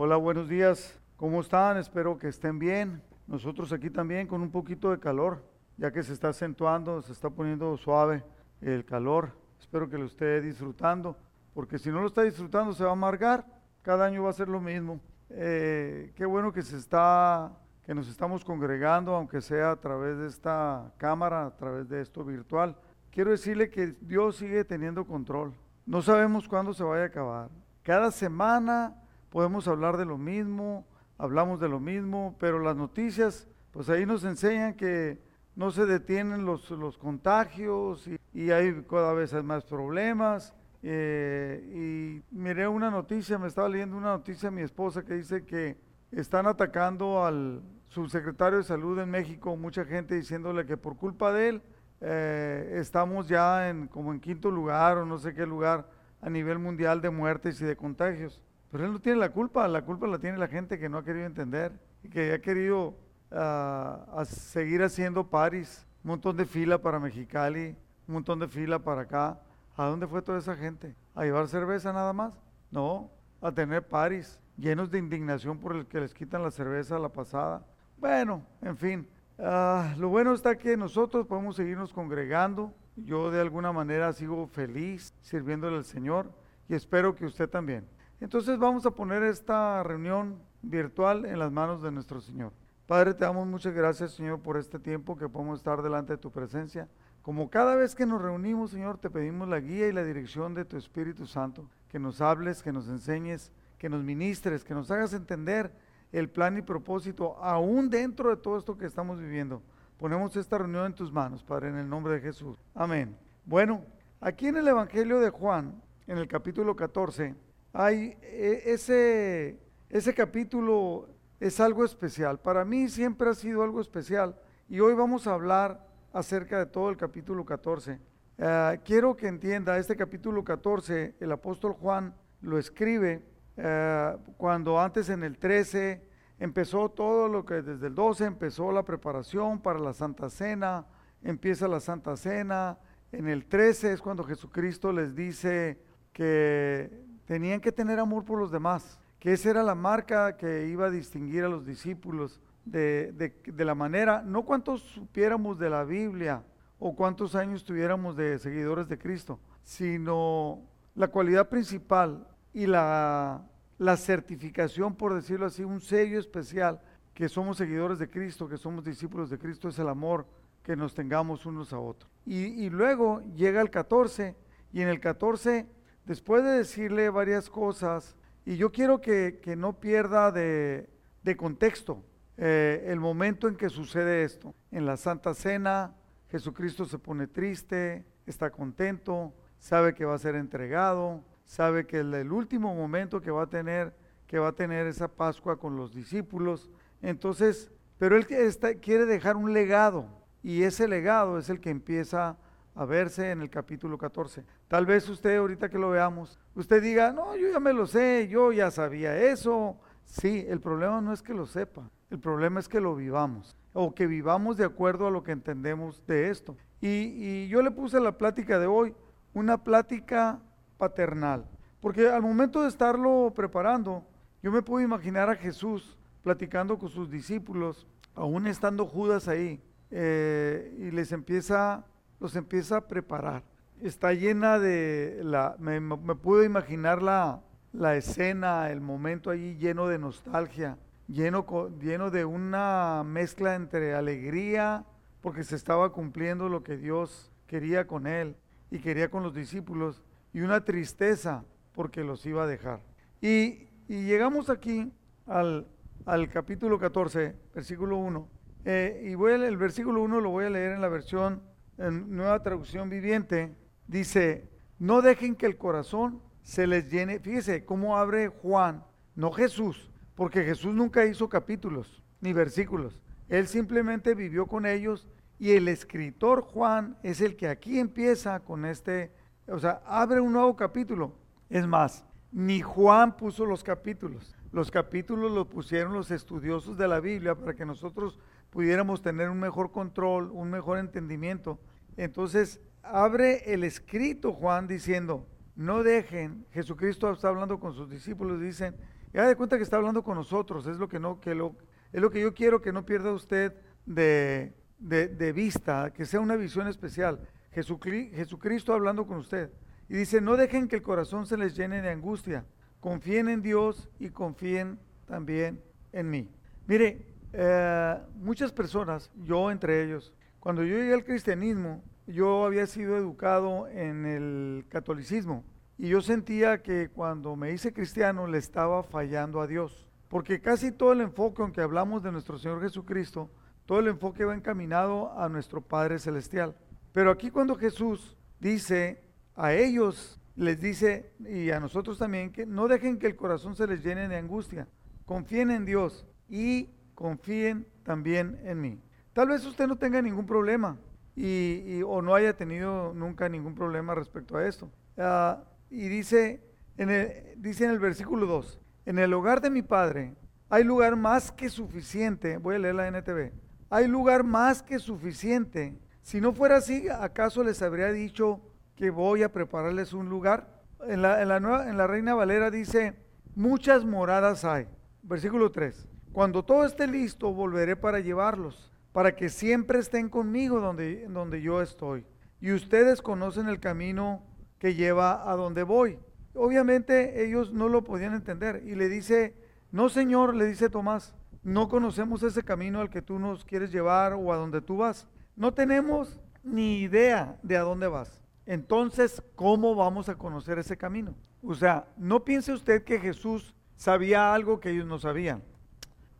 Hola, buenos días. ¿Cómo están? Espero que estén bien. Nosotros aquí también con un poquito de calor, ya que se está acentuando, se está poniendo suave el calor. Espero que lo esté disfrutando, porque si no lo está disfrutando se va a amargar. Cada año va a ser lo mismo. Eh, qué bueno que se está, que nos estamos congregando, aunque sea a través de esta cámara, a través de esto virtual. Quiero decirle que Dios sigue teniendo control. No sabemos cuándo se vaya a acabar. Cada semana podemos hablar de lo mismo, hablamos de lo mismo, pero las noticias, pues ahí nos enseñan que no se detienen los, los contagios y, hay cada vez más problemas. Eh, y miré una noticia, me estaba leyendo una noticia mi esposa que dice que están atacando al subsecretario de salud en México, mucha gente diciéndole que por culpa de él eh, estamos ya en como en quinto lugar o no sé qué lugar a nivel mundial de muertes y de contagios. Pero él no tiene la culpa, la culpa la tiene la gente que no ha querido entender y que ha querido uh, seguir haciendo paris, un montón de fila para Mexicali, un montón de fila para acá. ¿A dónde fue toda esa gente? ¿A llevar cerveza nada más? No, a tener paris llenos de indignación por el que les quitan la cerveza a la pasada. Bueno, en fin, uh, lo bueno está que nosotros podemos seguirnos congregando. Yo de alguna manera sigo feliz sirviéndole al Señor y espero que usted también. Entonces vamos a poner esta reunión virtual en las manos de nuestro Señor. Padre, te damos muchas gracias, Señor, por este tiempo que podemos estar delante de tu presencia. Como cada vez que nos reunimos, Señor, te pedimos la guía y la dirección de tu Espíritu Santo, que nos hables, que nos enseñes, que nos ministres, que nos hagas entender el plan y propósito aún dentro de todo esto que estamos viviendo. Ponemos esta reunión en tus manos, Padre, en el nombre de Jesús. Amén. Bueno, aquí en el Evangelio de Juan, en el capítulo 14, hay e, ese, ese capítulo es algo especial. Para mí siempre ha sido algo especial. Y hoy vamos a hablar acerca de todo el capítulo 14. Eh, quiero que entienda, este capítulo 14, el apóstol Juan lo escribe eh, cuando antes en el 13 empezó todo lo que desde el 12 empezó la preparación para la Santa Cena, empieza la Santa Cena. En el 13 es cuando Jesucristo les dice que tenían que tener amor por los demás, que esa era la marca que iba a distinguir a los discípulos de, de, la manera, no cuántos supiéramos de la Biblia o cuántos años tuviéramos de seguidores de Cristo, sino la cualidad principal y la, la certificación, por decirlo así, un sello especial que somos seguidores de Cristo, que somos discípulos de Cristo, es el amor que nos tengamos unos a otros. Y, y luego llega el 14 y en el 14 después de decirle varias cosas, y yo quiero que, no pierda de, contexto eh, el momento en que sucede esto. En la Santa Cena, Jesucristo se pone triste, está contento, sabe que va a ser entregado, sabe que el, el último momento que va a tener, que va a tener esa Pascua con los discípulos. Entonces, pero él quiere dejar un legado, y ese legado es el que empieza a verse en el capítulo 14. Tal vez usted ahorita que lo veamos, usted diga, no, yo ya me lo sé, yo ya sabía eso. Sí, el problema no es que lo sepa, el problema es que lo vivamos o que vivamos de acuerdo a lo que entendemos de esto. Y, yo le puse la plática de hoy, una plática paternal, porque al momento de estarlo preparando, yo me puedo imaginar a Jesús platicando con sus discípulos, aún estando Judas ahí, eh, y les empieza los empieza a preparar. Está llena de, la, me, me imaginar la, la, escena, el momento allí lleno de nostalgia, lleno, lleno de una mezcla entre alegría, porque se estaba cumpliendo lo que Dios quería con él y quería con los discípulos, y una tristeza porque los iba a dejar. Y, y llegamos aquí al, al, capítulo 14, versículo 1. Eh, y el versículo 1 lo voy a leer en la versión en nueva traducción viviente, dice, no dejen que el corazón se les llene. Fíjese cómo abre Juan, no Jesús, porque Jesús nunca hizo capítulos ni versículos. Él simplemente vivió con ellos y el escritor Juan es el que aquí empieza con este, o sea, abre un nuevo capítulo. Es más, ni Juan puso los capítulos. Los capítulos los pusieron los estudiosos de la Biblia para que nosotros pudiéramos tener un mejor control, un mejor entendimiento. Entonces, abre el escrito Juan diciendo, no dejen, Jesucristo está hablando con sus discípulos, dicen, Y haga de cuenta que está hablando con nosotros, es lo que, no, que lo, es lo que yo quiero que no pierda usted de, de, vista, que sea una visión especial. Jesucristo hablando con usted. Y dice, no dejen que el corazón se les llene de angustia. Confíen en Dios y confíen también en mí. Mire, eh, muchas personas, yo entre ellos, cuando yo llegué al cristianismo, yo había sido educado en el catolicismo y yo sentía que cuando me hice cristiano le estaba fallando a Dios. Porque casi todo el enfoque, aunque hablamos de nuestro Señor Jesucristo, todo el enfoque va encaminado a nuestro Padre Celestial. Pero aquí cuando Jesús dice a ellos, les dice, y a nosotros también, que no dejen que el corazón se les llene de angustia. Confíen en Dios y confíen también en mí. Tal vez usted no tenga ningún problema y, o no haya tenido nunca ningún problema respecto a esto. Ah, y dice en, el, dice en el versículo 2, en el hogar de mi padre hay lugar más que suficiente, voy a leer la NTV, hay lugar más que suficiente. Si no fuera así, ¿acaso les habría dicho que voy a prepararles un lugar? En la, en la, nueva, en la Reina Valera dice, muchas moradas hay. Versículo 3, cuando todo esté listo, volveré para llevarlos, para que siempre estén conmigo donde, donde yo estoy. Y ustedes conocen el camino que lleva a donde voy. Obviamente ellos no lo podían entender y le dice, no señor, le dice Tomás, no conocemos ese camino al que tú nos quieres llevar o a donde tú vas. No tenemos ni idea de a dónde vas. Entonces, ¿cómo vamos a conocer ese camino? O sea, no piense usted que Jesús sabía algo que ellos no sabían.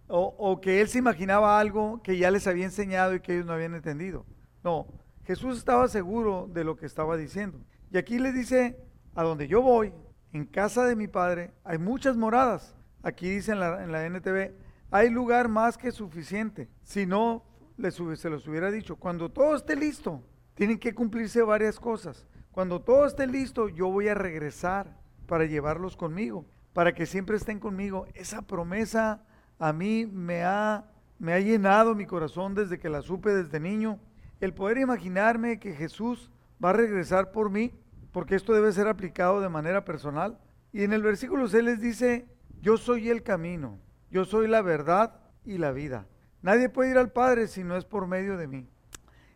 O, que él se imaginaba algo que ya les había enseñado y que ellos no habían entendido. No, Jesús estaba seguro de lo que estaba diciendo. Y aquí le dice, a donde yo voy, en casa de mi padre, hay muchas moradas. Aquí dice en la, en la NTV, hay lugar más que suficiente. Si no, les, se los hubiera dicho, cuando todo esté listo, tienen que cumplirse varias cosas. Cuando todo esté listo, yo voy a regresar para llevarlos conmigo, para que siempre estén conmigo. Esa promesa a mí me ha, me ha llenado mi corazón desde que la supe desde niño. El poder imaginarme que Jesús va a regresar por mí, porque esto debe ser aplicado de manera personal. Y en el versículo 6 les dice, yo soy el camino, yo soy la verdad y la vida. Nadie puede ir al Padre si no es por medio de mí.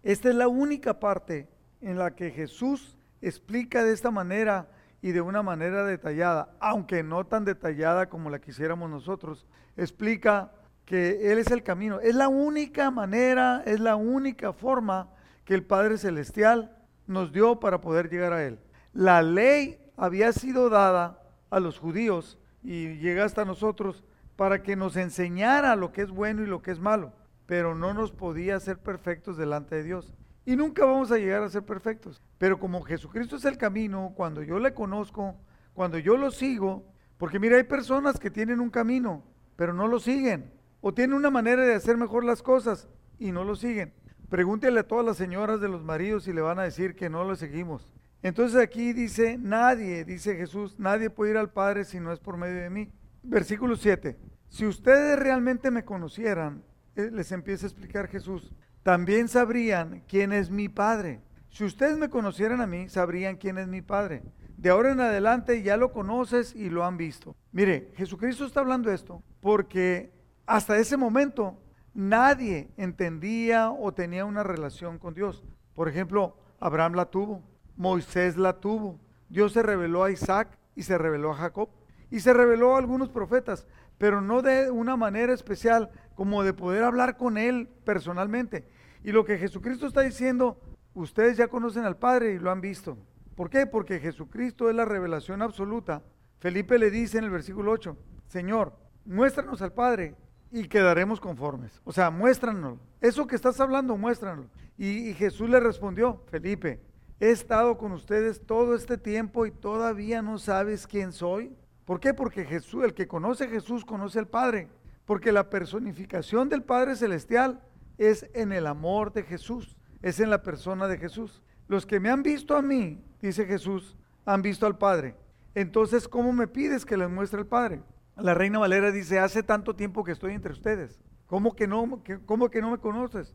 Esta es la única parte en la que Jesús explica de esta manera y de una manera detallada, aunque no tan detallada como la quisiéramos nosotros, explica que Él es el camino. Es la única manera, es la única forma que el Padre Celestial nos dio para poder llegar a Él. La ley había sido dada a los judíos y llega hasta nosotros para que nos enseñara lo que es bueno y lo que es malo, pero no nos podía hacer perfectos delante de Dios. Y nunca vamos a llegar a ser perfectos. Pero como Jesucristo es el camino, cuando yo le conozco, cuando yo lo sigo, porque mira, hay personas que tienen un camino, pero no lo siguen, o tienen una manera de hacer mejor las cosas y no lo siguen. Pregúntele a todas las señoras de los maridos y le van a decir que no lo seguimos. Entonces aquí dice, nadie, dice Jesús, nadie puede ir al Padre si no es por medio de mí. Versículo 7. Si ustedes realmente me conocieran, eh, les empieza a explicar Jesús, también sabrían quién es mi Padre. Si ustedes me conocieran a mí, sabrían quién es mi Padre. De ahora en adelante ya lo conoces y lo han visto. Mire, Jesucristo está hablando esto porque hasta ese momento Nadie entendía o tenía una relación con Dios. Por ejemplo, Abraham la tuvo, Moisés la tuvo, Dios se reveló a Isaac y se reveló a Jacob y se reveló a algunos profetas, pero no de una manera especial como de poder hablar con él personalmente. Y lo que Jesucristo está diciendo, ustedes ya conocen al Padre y lo han visto. ¿Por qué? Porque Jesucristo es la revelación absoluta. Felipe le dice en el versículo 8, Señor, muéstranos al Padre y quedaremos conformes. O sea, muéstranos. Eso que estás hablando, muéstranos. Y, Jesús le respondió, Felipe, he estado con ustedes todo este tiempo y todavía no sabes quién soy. ¿Por qué? Porque Jesús, el que conoce a Jesús, conoce al Padre. Porque la personificación del Padre Celestial es en el amor de Jesús, es en la persona de Jesús. Los que me han visto a mí, dice Jesús, han visto al Padre. Entonces, ¿cómo me pides que les muestre al Padre? La Reina Valera dice, hace tanto tiempo que estoy entre ustedes. ¿Cómo que no, cómo que no me conoces?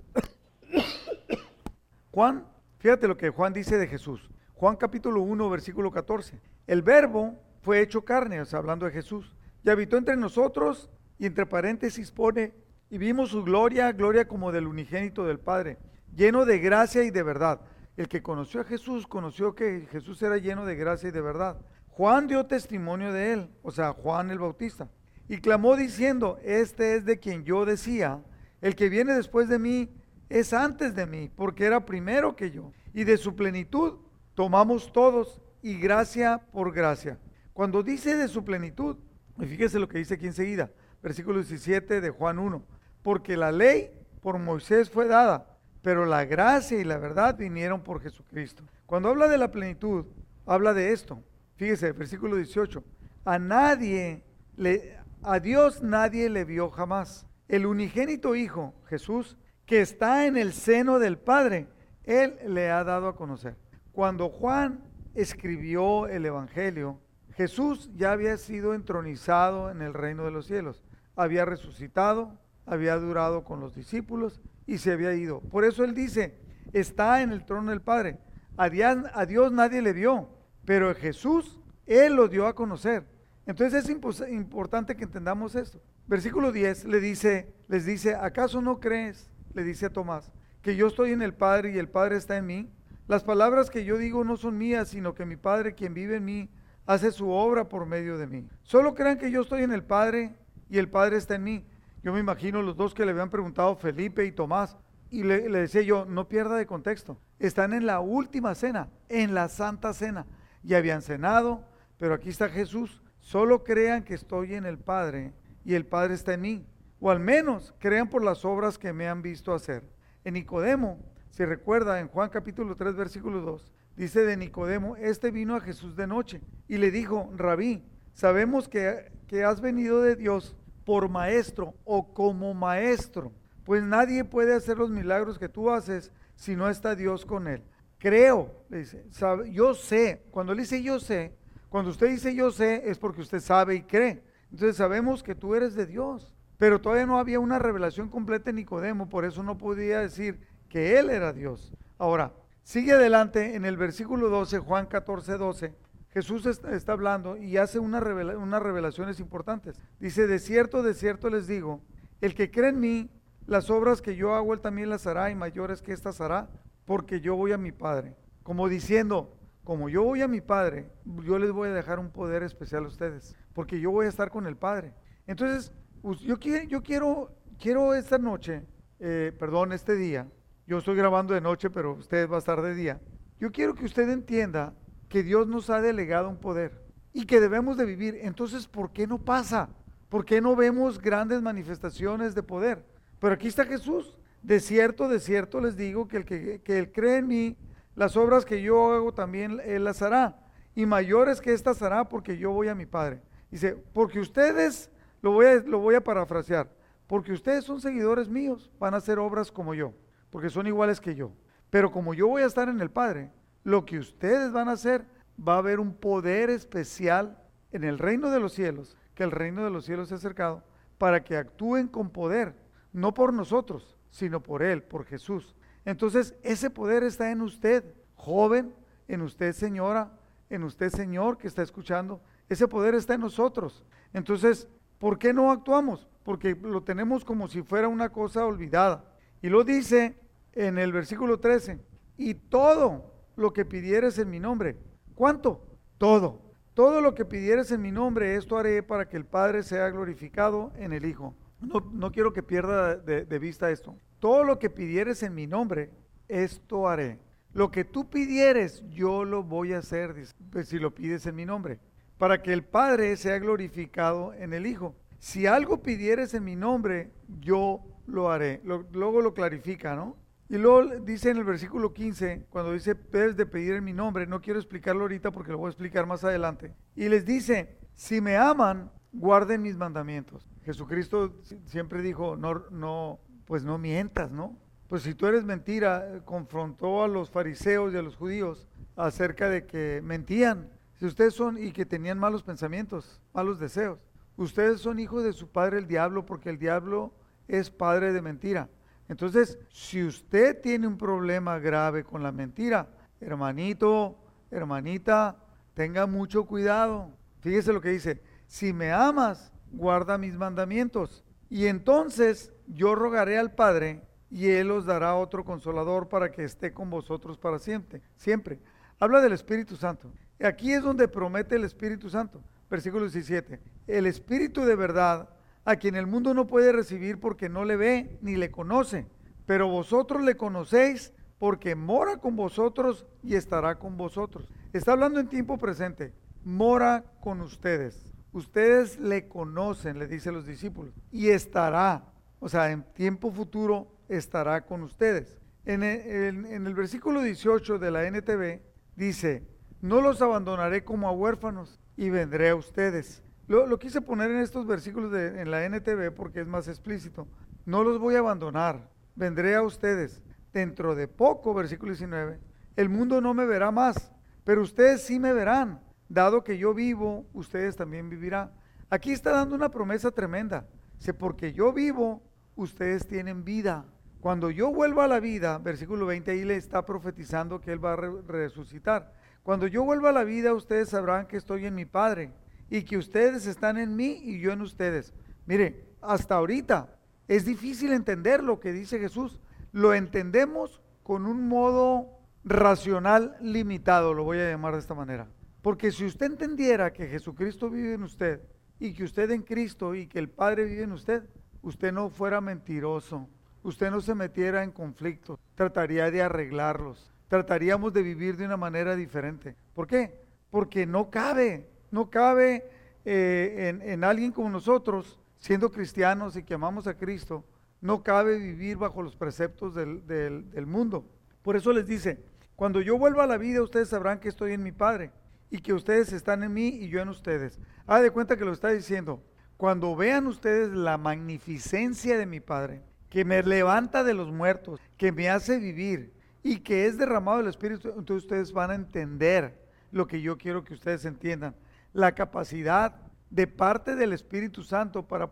Juan, fíjate lo que Juan dice de Jesús. Juan capítulo 1, versículo 14. El verbo fue hecho carne, hablando de Jesús, y habitó entre nosotros, y entre paréntesis pone, y vimos su gloria, gloria como del unigénito del Padre, lleno de gracia y de verdad. El que conoció a Jesús conoció que Jesús era lleno de gracia y de verdad. Juan dio testimonio de él, o sea, Juan el Bautista, y clamó diciendo, este es de quien yo decía, el que viene después de mí es antes de mí, porque era primero que yo. Y de su plenitud tomamos todos, y gracia por gracia. Cuando dice de su plenitud, fíjese lo que dice aquí enseguida, versículo 17 de Juan 1, porque la ley por Moisés fue dada, pero la gracia y la verdad vinieron por Jesucristo. Cuando habla de la plenitud, habla de esto. Fíjese, versículo 18, a nadie, le, a Dios nadie le vio jamás. El unigénito Hijo, Jesús, que está en el seno del Padre, Él le ha dado a conocer. Cuando Juan escribió el Evangelio, Jesús ya había sido entronizado en el reino de los cielos, había resucitado, había durado con los discípulos y se había ido. Por eso Él dice, está en el trono del Padre. A Dios, nadie le vio, pero Jesús, Él lo dio a conocer. Entonces es importante que entendamos esto. Versículo 10 le dice, les dice, ¿acaso no crees? Le dice a Tomás, que yo estoy en el Padre y el Padre está en mí. Las palabras que yo digo no son mías, sino que mi Padre, quien vive en mí, hace su obra por medio de mí. Solo crean que yo estoy en el Padre y el Padre está en mí. Yo me imagino los dos que le habían preguntado, Felipe y Tomás, y le, decía yo, no pierda de contexto. Están en la última cena, en la santa cena. Y habían cenado, pero aquí está Jesús. Solo crean que estoy en el Padre y el Padre está en mí. O al menos crean por las obras que me han visto hacer. En Nicodemo si recuerda, en Juan capítulo 3, versículo 2, dice de Nicodemo, este vino a Jesús de noche y le dijo, rabí, sabemos que, que has venido de Dios por maestro o como maestro, pues nadie puede hacer los milagros que tú haces si no está Dios con él. Creo, le dice, yo sé, cuando le dice yo sé, cuando usted dice yo sé es porque usted sabe y cree. Entonces sabemos que tú eres de Dios, pero todavía no había una revelación completa en Nicodemo, por eso no podía decir, que Él era Dios. Ahora, sigue adelante en el versículo 12, Juan 14, 12. Jesús está, hablando y hace unas revelaciones importantes. Dice, de cierto, de cierto les digo, el que cree en mí, las obras que yo hago, él también las hará y mayores que estas hará, porque yo voy a mi Padre. Como diciendo, como yo voy a mi Padre, yo les voy a dejar un poder especial a ustedes, porque yo voy a estar con el Padre. Entonces, yo, quiero, yo quiero, quiero esta noche, eh, perdón, este día, yo estoy grabando de noche, pero usted va a estar de día. Yo quiero que usted entienda que Dios nos ha delegado un poder y que debemos de vivir. Entonces, ¿por qué no pasa? ¿Por qué no vemos grandes manifestaciones de poder? Pero aquí está Jesús. De cierto, de cierto les digo que el que, que cree en mí, las obras que yo hago también Él las hará. Y mayores que estas hará porque yo voy a mi Padre. Dice, porque ustedes, lo voy a, lo voy a parafrasear, porque ustedes son seguidores míos, van a hacer obras como yo porque son iguales que yo. Pero como yo voy a estar en el Padre, lo que ustedes van a hacer va a haber un poder especial en el reino de los cielos, que el reino de los cielos se ha acercado, para que actúen con poder, no por nosotros, sino por Él, por Jesús. Entonces, ese poder está en usted, joven, en usted, señora, en usted, señor, que está escuchando. Ese poder está en nosotros. Entonces, ¿por qué no actuamos? Porque lo tenemos como si fuera una cosa olvidada. Y lo dice en el versículo 13, y todo lo que pidieres en mi nombre, ¿cuánto? Todo. Todo lo que pidieres en mi nombre, esto haré para que el Padre sea glorificado en el Hijo. No, quiero que pierda de, de vista esto. Todo lo que pidieres en mi nombre, esto haré. Lo que tú pidieres, yo lo voy a hacer, pues, si lo pides en mi nombre, para que el Padre sea glorificado en el Hijo. Si algo pidieres en mi nombre, yo lo haré. luego lo clarifica, ¿no? Y luego dice en el versículo 15, cuando dice, debes de pedir en mi nombre, no quiero explicarlo ahorita porque lo voy a explicar más adelante. Y les dice, si me aman, guarden mis mandamientos. Jesucristo siempre dijo, no, no, pues no mientas, ¿no? Pues si tú eres mentira, confrontó a los fariseos y a los judíos acerca de que mentían. Si ustedes son y que tenían malos pensamientos, malos deseos, ustedes son hijos de su padre el diablo porque el diablo es padre de mentira. Entonces, si usted tiene un problema grave con la mentira, hermanito, hermanita, tenga mucho cuidado. Fíjese lo que dice, si me amas, guarda mis mandamientos. Y entonces yo rogaré al Padre y Él os dará otro consolador para que esté con vosotros para siempre. Siempre. Habla del Espíritu Santo. Aquí es donde promete el Espíritu Santo. Versículo 17. El Espíritu de verdad, a quien el mundo no puede recibir porque no le ve ni le conoce, pero vosotros le conocéis porque mora con vosotros y estará con vosotros. Está hablando en tiempo presente. Mora con ustedes. Ustedes le conocen, le dice los discípulos, y estará, o sea, en tiempo futuro estará con ustedes. En el, en el versículo 18 de la NTV dice, no los abandonaré como a huérfanos y vendré a ustedes. Lo, quise poner en estos versículos de, en la NTV porque es más explícito. No los voy a abandonar, vendré a ustedes. Dentro de poco, versículo 19, el mundo no me verá más, pero ustedes sí me verán. Dado que yo vivo, ustedes también vivirán. Aquí está dando una promesa tremenda. Sé porque yo vivo, ustedes tienen vida. Cuando yo vuelva a la vida, versículo 20, ahí le está profetizando que Él va a resucitar. Cuando yo vuelva a la vida, ustedes sabrán que estoy en mi Padre y que ustedes están en mí y yo en ustedes. Mire, hasta ahorita es difícil entender lo que dice Jesús. Lo entendemos con un modo racional limitado, lo voy a llamar de esta manera. Porque si usted entendiera que Jesucristo vive en usted y que usted en Cristo y que el Padre vive en usted, usted no fuera mentiroso, usted no se metiera en conflictos, trataría de arreglarlos, trataríamos de vivir de una manera diferente. ¿Por qué? Porque no cabe, no cabe eh, en, alguien como nosotros, siendo cristianos y que amamos a Cristo, no cabe vivir bajo los preceptos del, mundo. Por eso les dice, cuando yo vuelva a la vida, ustedes sabrán que estoy en mi Padre y que ustedes están en mí y yo en ustedes. Haga de cuenta que lo está diciendo. Cuando vean ustedes la magnificencia de mi Padre, que me levanta de los muertos, que me hace vivir y que es derramado el Espíritu, entonces ustedes van a entender lo que yo quiero que ustedes entiendan. La capacidad de parte del Espíritu Santo para,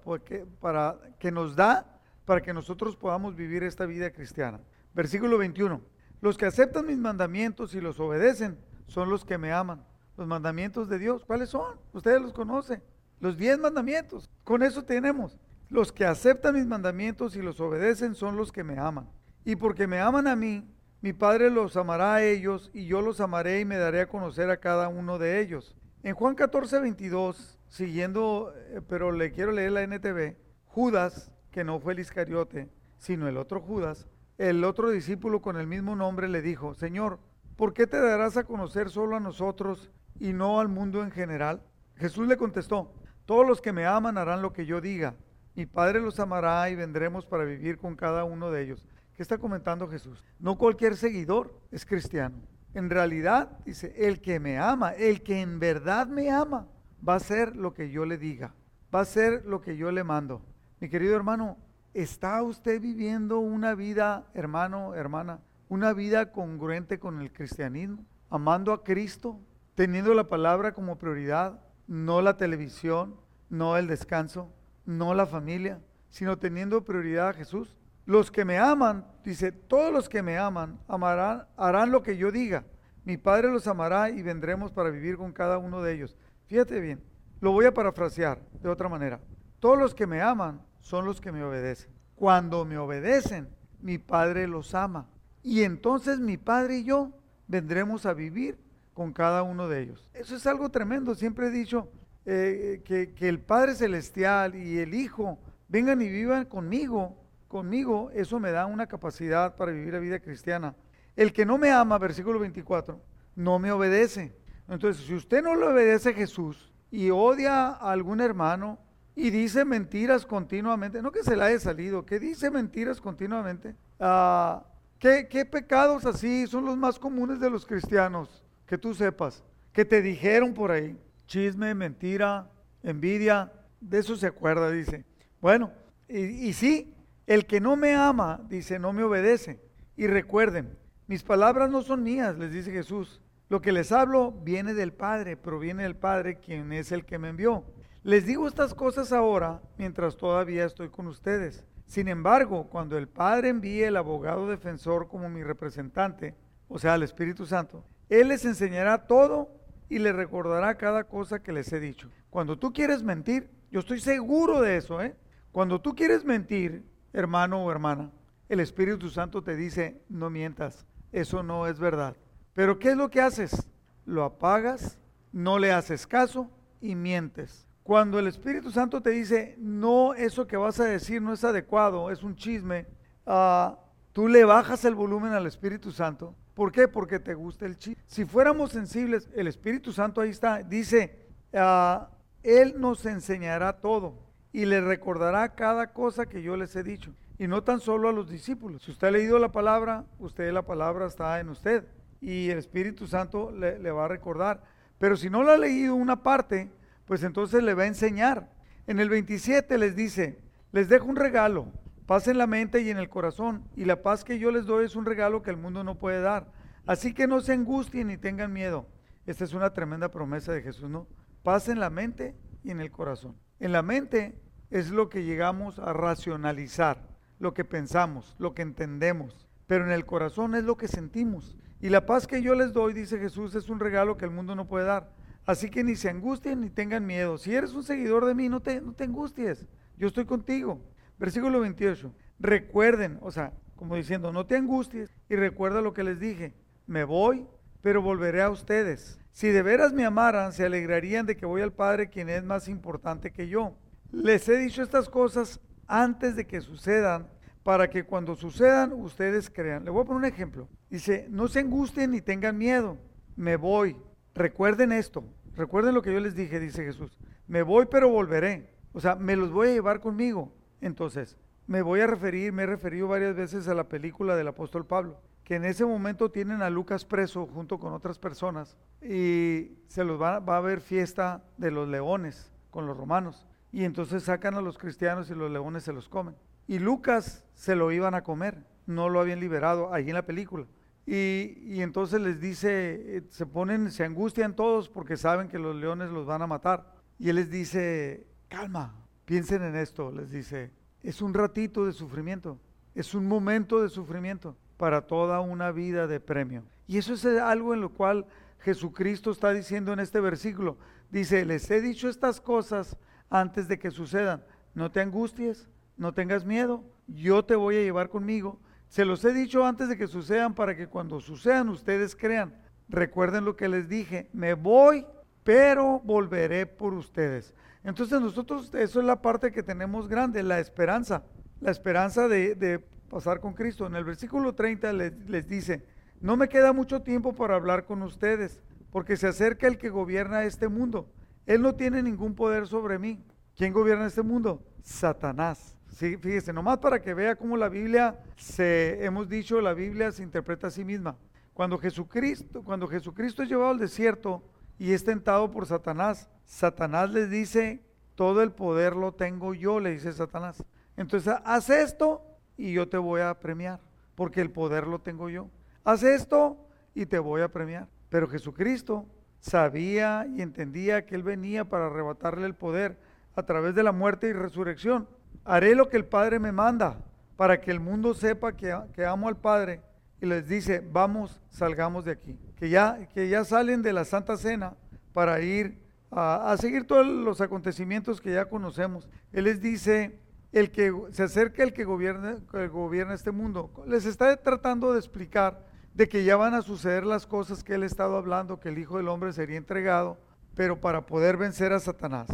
para que nos da para que nosotros podamos vivir esta vida cristiana. Versículo 21. Los que aceptan mis mandamientos y los obedecen son los que me aman. Los mandamientos de Dios, ¿cuáles son? Ustedes los conocen. Los diez mandamientos. Con eso tenemos. Los que aceptan mis mandamientos y los obedecen son los que me aman. Y porque me aman a mí, mi Padre los amará a ellos y yo los amaré y me daré a conocer a cada uno de ellos. En Juan 14, 22, siguiendo, eh, pero le quiero leer la NTV, Judas, que no fue el Iscariote, sino el otro Judas, el otro discípulo con el mismo nombre le dijo, Señor, ¿por qué te darás a conocer solo a nosotros y no al mundo en general? Jesús le contestó, todos los que me aman harán lo que yo diga. Mi Padre los amará y vendremos para vivir con cada uno de ellos. ¿Qué está comentando Jesús? No cualquier seguidor es cristiano. En realidad, dice, el que me ama, el que en verdad me ama, va a hacer lo que yo le diga, va a hacer lo que yo le mando. Mi querido hermano, ¿está usted viviendo una vida, hermano, hermana, una vida congruente con el cristianismo? Amando a Cristo, teniendo la palabra como prioridad, no la televisión, no el descanso, no la familia, sino teniendo prioridad a Jesús. Los que me aman, dice, todos los que me aman, amarán, harán lo que yo diga. Mi Padre los amará y vendremos para vivir con cada uno de ellos. Fíjate bien, lo voy a parafrasear de otra manera. Todos los que me aman son los que me obedecen. Cuando me obedecen, mi Padre los ama. Y entonces mi Padre y yo vendremos a vivir con cada uno de ellos. Eso es algo tremendo. Siempre he dicho eh, que, que el Padre Celestial y el Hijo vengan y vivan conmigo conmigo, eso me da una capacidad para vivir la vida cristiana. El que no me ama, versículo 24, no me obedece. Entonces, si usted no le obedece a Jesús y odia a algún hermano y dice mentiras continuamente, no que se le haya salido, que dice mentiras continuamente, ah, ¿qué, ¿qué pecados así son los más comunes de los cristianos? Que tú sepas, que te dijeron por ahí, chisme, mentira, envidia, de eso se acuerda, dice. Bueno, y, y sí, el que no me ama, dice, no me obedece. Y recuerden, mis palabras no son mías, les dice Jesús. Lo que les hablo viene del Padre, proviene del Padre, quien es el que me envió. Les digo estas cosas ahora, mientras todavía estoy con ustedes. Sin embargo, cuando el Padre envíe el abogado defensor como mi representante, o sea, el Espíritu Santo, Él les enseñará todo y les recordará cada cosa que les he dicho. Cuando tú quieres mentir, Yo estoy seguro de eso, ¿eh? Cuando tú quieres mentir, hermano o hermana, el Espíritu Santo te dice, no mientas, eso no es verdad. Pero ¿qué es lo que haces? Lo apagas, no le haces caso y mientes. Cuando el Espíritu Santo te dice, no, eso que vas a decir no es adecuado, es un chisme, uh, tú le bajas el volumen al Espíritu Santo. ¿Por qué? Porque te gusta el chisme. Si fuéramos sensibles, el Espíritu Santo ahí está, dice, uh, Él nos enseñará todo y le recordará cada cosa que yo les he dicho. Y no tan solo a los discípulos. Si usted ha leído la palabra, usted la palabra está en usted. Y el Espíritu Santo le, va a recordar. Pero si no lo ha leído una parte, pues entonces le va a enseñar. En el 27 les dice, les dejo un regalo, paz en la mente y en el corazón, y la paz que yo les doy es un regalo que el mundo no puede dar. Así que no se angustien ni tengan miedo. Esta es una tremenda promesa de Jesús, ¿no? Paz en la mente y en el corazón. En la mente es lo que llegamos a racionalizar, lo que pensamos, lo que entendemos, pero en el corazón es lo que sentimos. Y la paz que yo les doy, dice Jesús, es un regalo que el mundo no puede dar. Así que ni se angustien ni tengan miedo. Si eres un seguidor de mí, no te, no te angusties. Yo estoy contigo. Versículo 28. Recuerden, o sea, como diciendo, no te angusties y recuerda lo que les dije. Me voy, pero volveré a ustedes. Si de veras me amaran, se alegrarían de que voy al Padre, quien es más importante que yo. Les he dicho estas cosas antes de que sucedan, para que cuando sucedan ustedes crean. Le voy a poner un ejemplo. Dice, no se angustien ni tengan miedo. Me voy. Recuerden esto. Recuerden lo que yo les dije, dice Jesús. Me voy, pero volveré. O sea, me los voy a llevar conmigo. Entonces, me voy a referir, me he referido varias veces a la película del apóstol Pablo, que en ese momento tienen a Lucas preso junto con otras personas y se los va, va a haber fiesta de los leones con los romanos. Y entonces sacan a los cristianos y los leones se los comen. Y Lucas se lo iban a comer, no lo habían liberado ahí en la película. Y, y, entonces les dice, eh, se ponen, se angustian todos porque saben que los leones los van a matar. Y él les dice, calma, piensen en esto, les dice, es un ratito de sufrimiento, es un momento de sufrimiento para toda una vida de premio. Y eso es algo en lo cual Jesucristo está diciendo en este versículo. Dice, les he dicho estas cosas antes de que sucedan. No te angusties, no tengas miedo, yo te voy a llevar conmigo. Se los he dicho antes de que sucedan para que cuando sucedan ustedes crean. Recuerden lo que les dije, me voy, pero volveré por ustedes. Entonces nosotros, eso es la parte que tenemos grande, la esperanza, la esperanza de, pasar con Cristo. En el versículo 30 les, les dice, no me queda mucho tiempo para hablar con ustedes, porque se acerca el que gobierna este mundo. Él no tiene ningún poder sobre mí. ¿Quién gobierna este mundo? Satanás. Sí, fíjese, nomás para que vea cómo la Biblia se, hemos dicho, la Biblia se interpreta a sí misma. Cuando Jesucristo, cuando Jesucristo es llevado al desierto y es tentado por Satanás, Satanás le dice, todo el poder lo tengo yo, le dice Satanás. Entonces, haz esto y yo te voy a premiar, porque el poder lo tengo yo. Haz esto y te voy a premiar. Pero Jesucristo sabía y entendía que Él venía para arrebatarle el poder a través de la muerte y resurrección. Haré lo que el Padre me manda para que el mundo sepa que, amo al Padre y les dice, vamos, salgamos de aquí. Que ya, que ya salen de la Santa Cena para ir a, seguir todos los acontecimientos que ya conocemos. Él les dice, el que se acerca el que gobierna este mundo. Les está tratando de explicar de que ya van a suceder las cosas que él ha estado hablando, que el Hijo del Hombre sería entregado, pero para poder vencer a Satanás.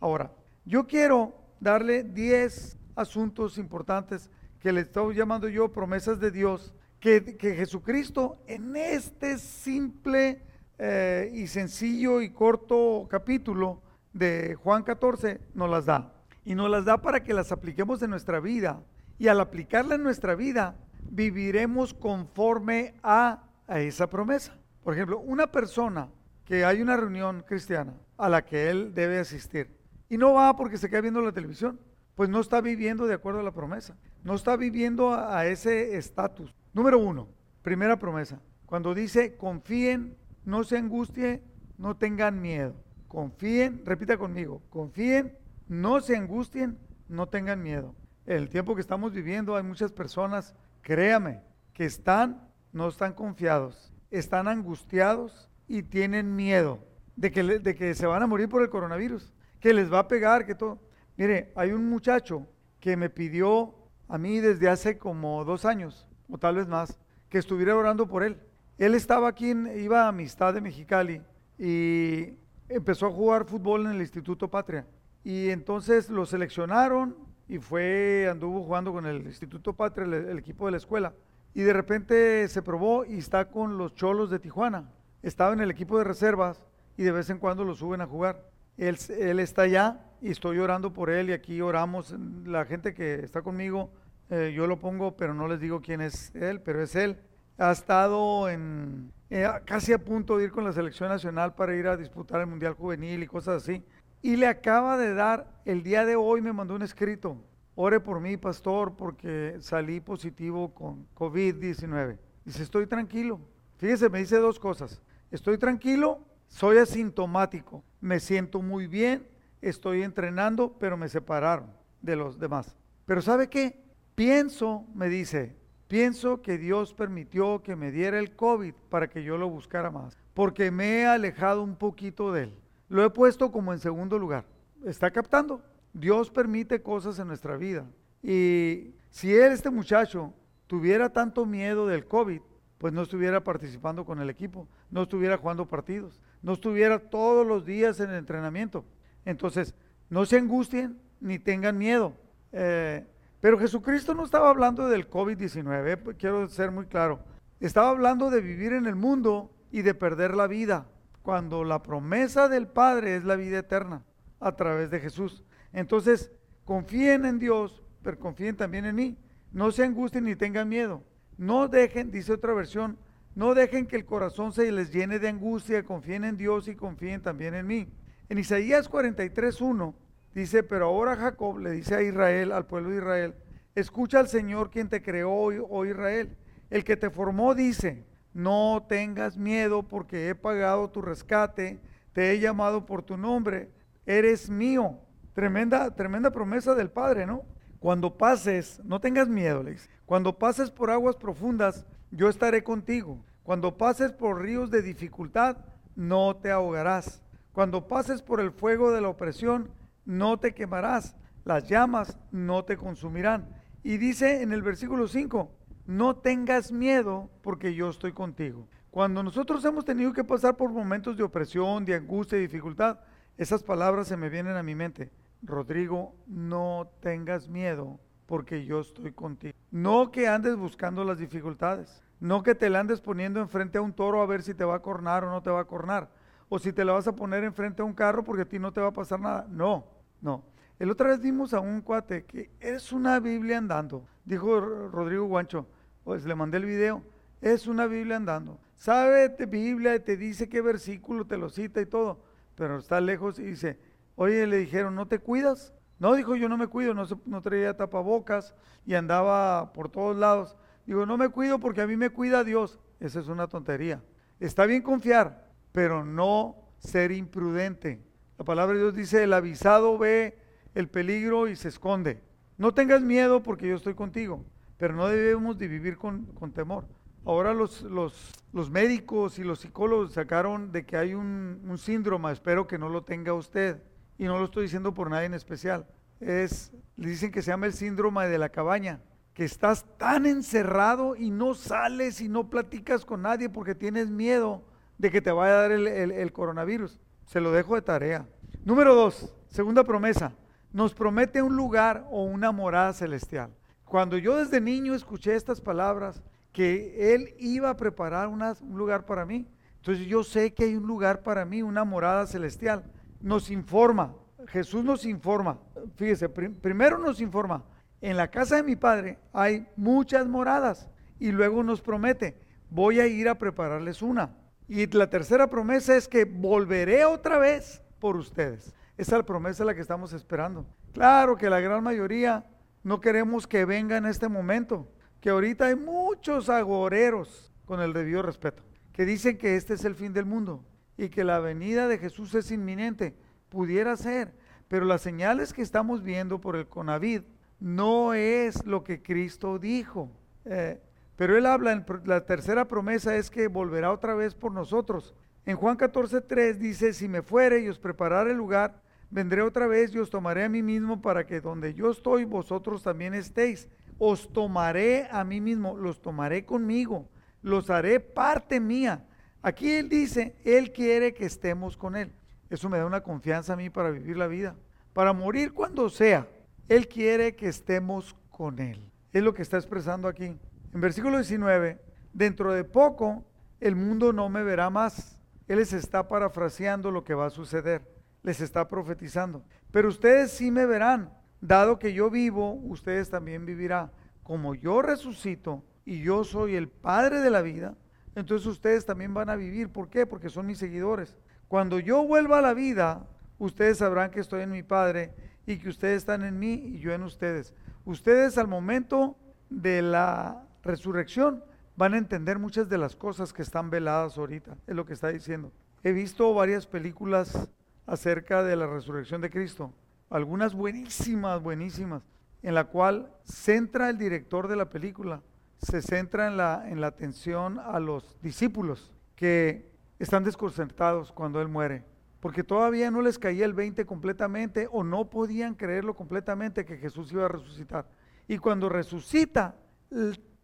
Ahora, yo quiero darle 10 asuntos importantes que le estoy llamando yo promesas de Dios, que, que Jesucristo en este simple eh, y sencillo y corto capítulo de Juan 14 nos las da. Y nos las da para que las apliquemos en nuestra vida. Y al aplicarla en nuestra vida, viviremos conforme a, a esa promesa. Por ejemplo, una persona que hay una reunión cristiana a la que él debe asistir y no va porque se queda viendo la televisión, pues no está viviendo de acuerdo a la promesa, no está viviendo a, a ese estatus. Número uno, primera promesa, cuando dice confíen, no se angustien, no tengan miedo. Confíen, repita conmigo, confíen, no se angustien, no tengan miedo. El tiempo que estamos viviendo hay muchas personas Créame, que están, no están confiados, están angustiados y tienen miedo de que, de que se van a morir por el coronavirus, que les va a pegar, que todo. Mire, hay un muchacho que me pidió a mí desde hace como dos años, o tal vez más, que estuviera orando por él. Él estaba aquí, en, iba a Amistad de Mexicali y empezó a jugar fútbol en el Instituto Patria. Y entonces lo seleccionaron y fue, anduvo jugando con el Instituto Patria, el, equipo de la escuela. Y de repente se probó y está con los cholos de Tijuana. Estaba en el equipo de reservas y de vez en cuando lo suben a jugar. Él, él está allá y estoy orando por él y aquí oramos. La gente que está conmigo, eh, yo lo pongo, pero no les digo quién es él, pero es él. Ha estado en, eh, casi a punto de ir con la selección nacional para ir a disputar el Mundial Juvenil y cosas así. Y le acaba de dar, el día de hoy me mandó un escrito. Ore por mí, pastor, porque salí positivo con COVID-19. Dice, estoy tranquilo. Fíjese, me dice dos cosas. Estoy tranquilo, soy asintomático, me siento muy bien, estoy entrenando, pero me separaron de los demás. Pero ¿sabe qué? Pienso, me dice, pienso que Dios permitió que me diera el COVID para que yo lo buscara más, porque me he alejado un poquito de él. Lo he puesto como en segundo lugar. ¿Está captando? Dios permite cosas en nuestra vida. Y si él, este muchacho, tuviera tanto miedo del COVID, pues no estuviera participando con el equipo, no estuviera jugando partidos, no estuviera todos los días en el entrenamiento. Entonces, no se angustien ni tengan miedo. Eh, pero Jesucristo no estaba hablando del COVID-19, eh, quiero ser muy claro. Estaba hablando de vivir en el mundo y de perder la vida, cuando la promesa del Padre es la vida eterna a través de Jesús. Entonces, confíen en Dios, pero confíen también en mí. No se angustien ni tengan miedo. No dejen, dice otra versión, no dejen que el corazón se les llene de angustia, confíen en Dios y confíen también en mí. En Isaías 43.1 dice, pero ahora Jacob le dice a Israel, al pueblo de Israel, escucha al Señor quien te creó, oh Israel. El que te formó dice, no tengas miedo porque he pagado tu rescate, te he llamado por tu nombre, eres mío. Tremenda, tremenda promesa del Padre, ¿no? Cuando pases, no tengas miedo, le dice. Cuando pases por aguas profundas, yo estaré contigo. Cuando pases por ríos de dificultad, no te ahogarás. Cuando pases por el fuego de la opresión, no te quemarás. Las llamas no te consumirán. Y dice en el versículo 5, no tengas miedo porque yo estoy contigo. Cuando nosotros hemos tenido que pasar por momentos de opresión, de angustia y dificultad, esas palabras se me vienen a mi mente. Rodrigo, no tengas miedo porque yo estoy contigo. No que andes buscando las dificultades, no que te la andes poniendo enfrente a un toro a ver si te va a cornar o no te va a cornar, o si te la vas a poner enfrente a un carro porque a ti no te va a pasar nada. No, no. El otra vez vimos a un cuate que es una Biblia andando, dijo Rodrigo Guancho, pues le mandé el video, es una Biblia andando. Sabe de Biblia, te dice qué versículo te lo cita y todo, pero está lejos y dice, Oye, le dijeron, ¿no te cuidas? No, dijo, yo no me cuido, no, no traía tapabocas y andaba por todos lados. Digo, no me cuido porque a mí me cuida Dios. Esa es una tontería. Está bien confiar, pero no ser imprudente. La palabra de Dios dice, el avisado ve el peligro y se esconde. No tengas miedo porque yo estoy contigo, pero no debemos de vivir con, temor. Ahora los, los, los, médicos y los psicólogos sacaron de que hay un, un síndrome, espero que no lo tenga usted, y no lo estoy diciendo por nadie en especial, es, le dicen que se llama el síndrome de la cabaña, que estás tan encerrado y no sales y no platicas con nadie porque tienes miedo de que te vaya a dar el, el coronavirus. Se lo dejo de tarea. Número dos, segunda promesa, nos promete un lugar o una morada celestial. Cuando yo desde niño escuché estas palabras, que Él iba a preparar un lugar para mí, entonces yo sé que hay un lugar para mí, una morada celestial nos informa, Jesús nos informa, fíjese, primero nos informa, en la casa de mi padre hay muchas moradas y luego nos promete, voy a ir a prepararles una. Y la tercera promesa es que volveré otra vez por ustedes. Esa es la promesa la que estamos esperando. Claro que la gran mayoría no queremos que venga en este momento, que ahorita hay muchos agoreros, con el debido respeto, que dicen que este es el fin del mundo y que la venida de Jesús es inminente. Pudiera ser, pero las señales que estamos viendo por el Conavid no es lo que Cristo dijo. Eh, pero él habla, en la tercera promesa es que volverá otra vez por nosotros. En Juan 14, 3 dice, si me fuere y os prepararé el lugar, vendré otra vez y os tomaré a mí mismo para que donde yo estoy vosotros también estéis. Os tomaré a mí mismo, los tomaré conmigo, los haré parte mía. Aquí él dice, él quiere que estemos con él. Eso me da una confianza a mí para vivir la vida, para morir cuando sea. Él quiere que estemos con él. Es lo que está expresando aquí. En versículo 19, dentro de poco el mundo no me verá más. Él les está parafraseando lo que va a suceder les está profetizando. Pero ustedes sí me verán, dado que yo vivo, ustedes también vivirán. Como yo resucito y yo soy el Padre de la vida, entonces ustedes también van a vivir. ¿Por qué? Porque son mis seguidores. Cuando yo vuelva a la vida, ustedes sabrán que estoy en mi Padre y que ustedes están en mí y yo en ustedes. Ustedes al momento de la resurrección van a entender muchas de las cosas que están veladas ahorita, es lo que está diciendo. He visto varias películas acerca de la resurrección de Cristo. Algunas buenísimas, buenísimas, en la cual centra el director de la película, se centra en la, en la atención a los discípulos que están desconcertados cuando Él muere, porque todavía no les caía el 20 completamente o no podían creerlo completamente que Jesús iba a resucitar. Y cuando resucita,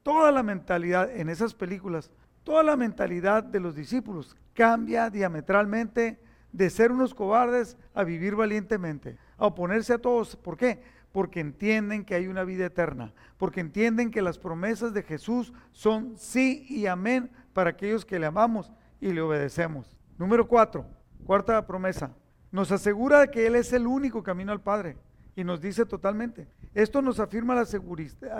toda la mentalidad en esas películas, toda la mentalidad de los discípulos cambia diametralmente de ser unos cobardes a vivir valientemente, a oponerse a todos. ¿Por qué? Porque entienden que hay una vida eterna, porque entienden que las promesas de Jesús son sí y amén para aquellos que le amamos y le obedecemos. Número cuatro, cuarta promesa, nos asegura que Él es el único camino al Padre y nos dice totalmente, esto nos afirma la,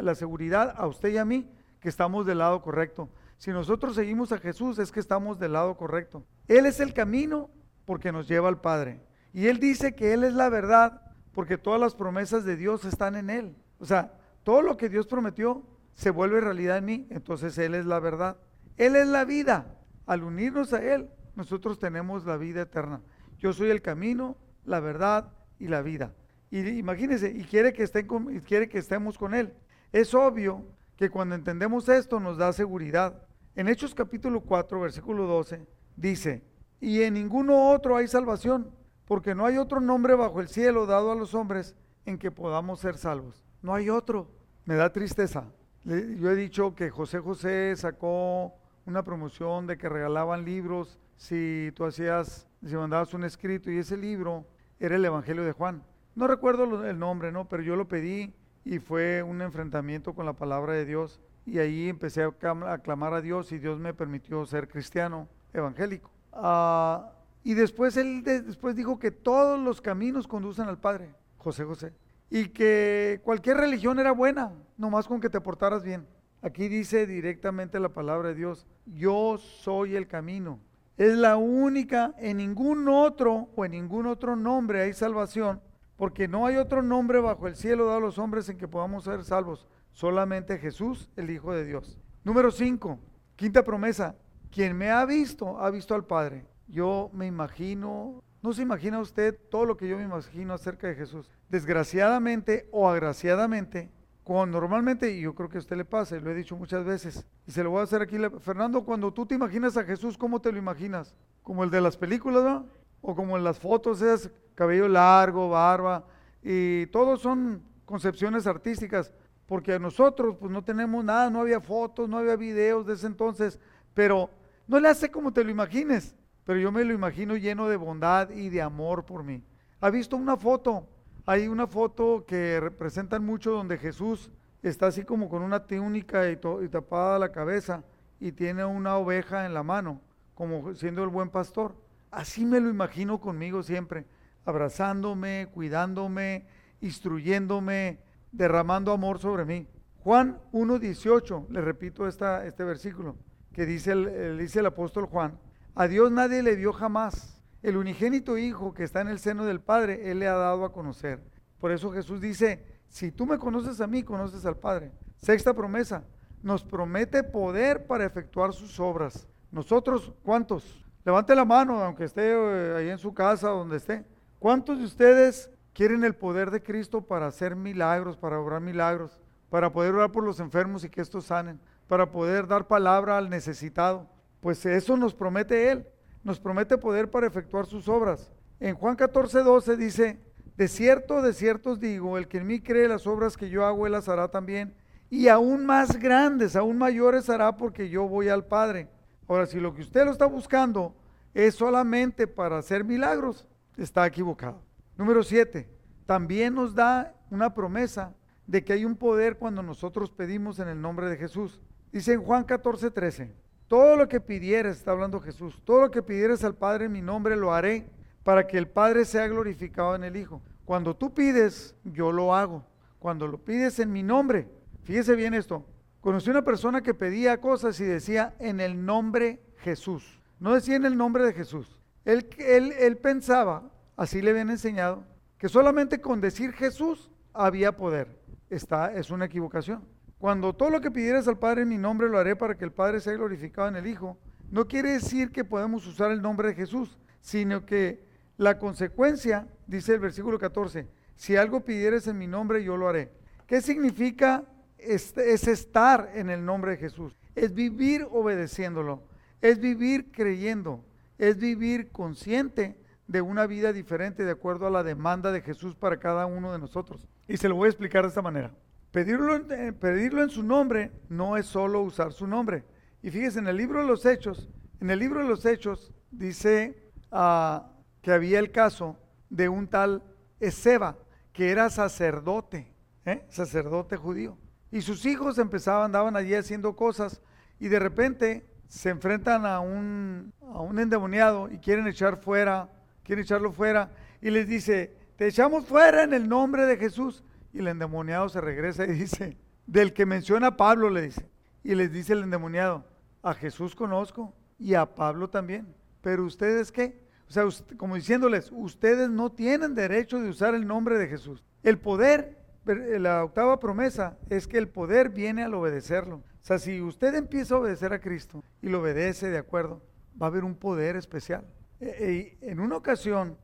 la seguridad a usted y a mí que estamos del lado correcto. Si nosotros seguimos a Jesús es que estamos del lado correcto. Él es el camino porque nos lleva al Padre. Y Él dice que Él es la verdad porque todas las promesas de Dios están en Él. O sea, todo lo que Dios prometió se vuelve realidad en mí, entonces Él es la verdad. Él es la vida. Al unirnos a Él, nosotros tenemos la vida eterna. Yo soy el camino, la verdad y la vida. Y imagínense, y quiere que, estén con, y quiere que estemos con Él. Es obvio que cuando entendemos esto nos da seguridad. En Hechos capítulo 4, versículo 12, dice, y en ninguno otro hay salvación, porque no hay otro nombre bajo el cielo dado a los hombres en que podamos ser salvos. No hay otro. Me da tristeza. Yo he dicho que José José sacó una promoción de que regalaban libros si tú hacías, si mandabas un escrito y ese libro era el Evangelio de Juan. No recuerdo el nombre, ¿no? Pero yo lo pedí y fue un enfrentamiento con la palabra de Dios y ahí empecé a clamar a Dios y Dios me permitió ser cristiano evangélico. Ah, y después él después dijo que todos los caminos conducen al Padre, José José. Y que cualquier religión era buena, nomás con que te portaras bien. Aquí dice directamente la palabra de Dios, yo soy el camino. Es la única, en ningún otro o en ningún otro nombre hay salvación, porque no hay otro nombre bajo el cielo dado a los hombres en que podamos ser salvos, solamente Jesús, el Hijo de Dios. Número 5, quinta promesa, quien me ha visto, ha visto al Padre. Yo me imagino, no se imagina usted todo lo que yo me imagino acerca de Jesús. Desgraciadamente o agraciadamente, cuando normalmente, y yo creo que a usted le pasa, lo he dicho muchas veces, y se lo voy a hacer aquí, Fernando, cuando tú te imaginas a Jesús, ¿cómo te lo imaginas? ¿Como el de las películas, no? O como en las fotos, es cabello largo, barba, y todos son concepciones artísticas, porque nosotros pues no tenemos nada, no había fotos, no había videos de ese entonces, pero no le hace como te lo imagines, pero yo me lo imagino lleno de bondad y de amor por mí. ¿Ha visto una foto? Hay una foto que representan mucho donde Jesús está así como con una túnica y, tapada la cabeza y tiene una oveja en la mano, como siendo el buen pastor. Así me lo imagino conmigo siempre, abrazándome, cuidándome, instruyéndome, derramando amor sobre mí. Juan 1.18, le repito esta, este versículo que dice el, dice el apóstol Juan, a Dios nadie le dio jamás. El unigénito Hijo que está en el seno del Padre, Él le ha dado a conocer. Por eso Jesús dice, si tú me conoces a mí, conoces al Padre. Sexta promesa, nos promete poder para efectuar sus obras. Nosotros, ¿cuántos? Levante la mano, aunque esté eh, ahí en su casa, donde esté. ¿Cuántos de ustedes quieren el poder de Cristo para hacer milagros, para obrar milagros, para poder orar por los enfermos y que estos sanen? Para poder dar palabra al necesitado. Pues eso nos promete Él, nos promete poder para efectuar sus obras. En Juan 14, 12 dice, de cierto, de cierto os digo, el que en mí cree las obras que yo hago, él las hará también. Y aún más grandes, aún mayores hará porque yo voy al Padre. Ahora, si lo que usted lo está buscando es solamente para hacer milagros, está equivocado. Número 7, también nos da una promesa de que hay un poder cuando nosotros pedimos en el nombre de Jesús. Dice en Juan 14, 13, todo lo que pidieres, está hablando Jesús, todo lo que pidieres al Padre en mi nombre lo haré para que el Padre sea glorificado en el Hijo. Cuando tú pides, yo lo hago. Cuando lo pides en mi nombre, fíjese bien esto. Conocí una persona que pedía cosas y decía en el nombre Jesús. No decía en el nombre de Jesús. Él, él, él pensaba, así le habían enseñado, que solamente con decir Jesús había poder. Esta es una equivocación. Cuando todo lo que pidieras al Padre en mi nombre lo haré para que el Padre sea glorificado en el Hijo, no quiere decir que podemos usar el nombre de Jesús, sino que la consecuencia, dice el versículo 14, si algo pidieres en mi nombre, yo lo haré. ¿Qué significa? Es, es estar en el nombre de Jesús. Es vivir obedeciéndolo. Es vivir creyendo. Es vivir consciente de una vida diferente de acuerdo a la demanda de Jesús para cada uno de nosotros. Y se lo voy a explicar de esta manera. Pedirlo, eh, pedirlo en su nombre no es solo usar su nombre. Y fíjese, en el libro de los Hechos, en el libro de los Hechos dice uh, que había el caso de un tal Ezeba, que era sacerdote, ¿eh? sacerdote judío. Y sus hijos empezaban, andaban allí haciendo cosas y de repente se enfrentan a un, a un endemoniado y quieren echar fuera, quieren echarlo fuera y les dice, te echamos fuera en el nombre de Jesús. Y el endemoniado se regresa y dice, del que menciona Pablo, le dice. Y les dice el endemoniado, a Jesús conozco y a Pablo también. Pero ustedes qué? O sea, como diciéndoles, ustedes no tienen derecho de usar el nombre de Jesús. El poder, la octava promesa es que el poder viene al obedecerlo. O sea, si usted empieza a obedecer a Cristo y lo obedece de acuerdo, va a haber un poder especial. E, e, en una ocasión,